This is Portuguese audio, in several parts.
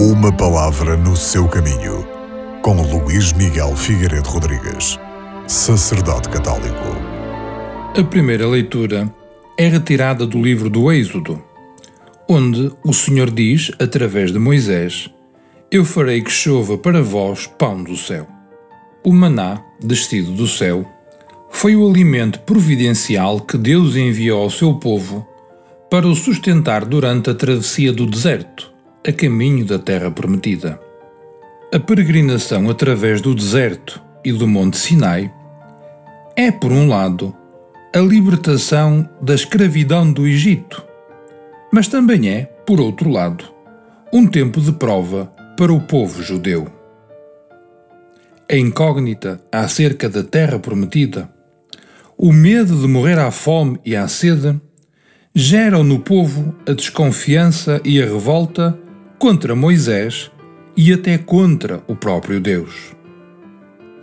Uma palavra no seu caminho, com Luís Miguel Figueiredo Rodrigues, sacerdote católico. A primeira leitura é retirada do livro do Êxodo, onde o Senhor diz, através de Moisés: Eu farei que chova para vós pão do céu. O maná, descido do céu, foi o alimento providencial que Deus enviou ao seu povo para o sustentar durante a travessia do deserto, a caminho da Terra Prometida. A peregrinação através do deserto e do Monte Sinai é, por um lado, a libertação da escravidão do Egito, mas também é, por outro lado, um tempo de prova para o povo judeu. A incógnita acerca da Terra Prometida, o medo de morrer à fome e à sede, geram no povo a desconfiança e a revolta contra Moisés e até contra o próprio Deus.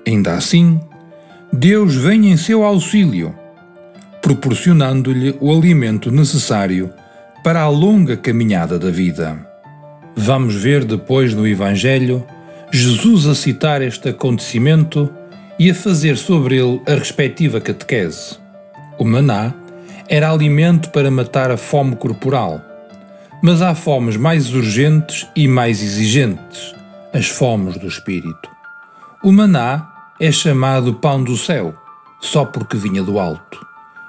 Ainda assim, Deus vem em seu auxílio, proporcionando-lhe o alimento necessário para a longa caminhada da vida. Vamos ver depois no Evangelho Jesus a citar este acontecimento e a fazer sobre ele a respectiva catequese. O maná era alimento para matar a fome corporal. Mas há fomes mais urgentes e mais exigentes, as fomes do espírito. O maná é chamado pão do céu, só porque vinha do alto.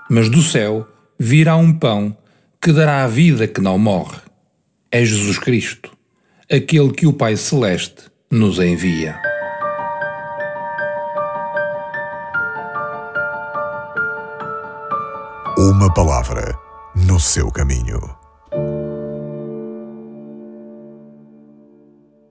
Mas do céu virá um pão que dará a vida que não morre. É Jesus Cristo, aquele que o Pai Celeste nos envia. Uma palavra no seu caminho.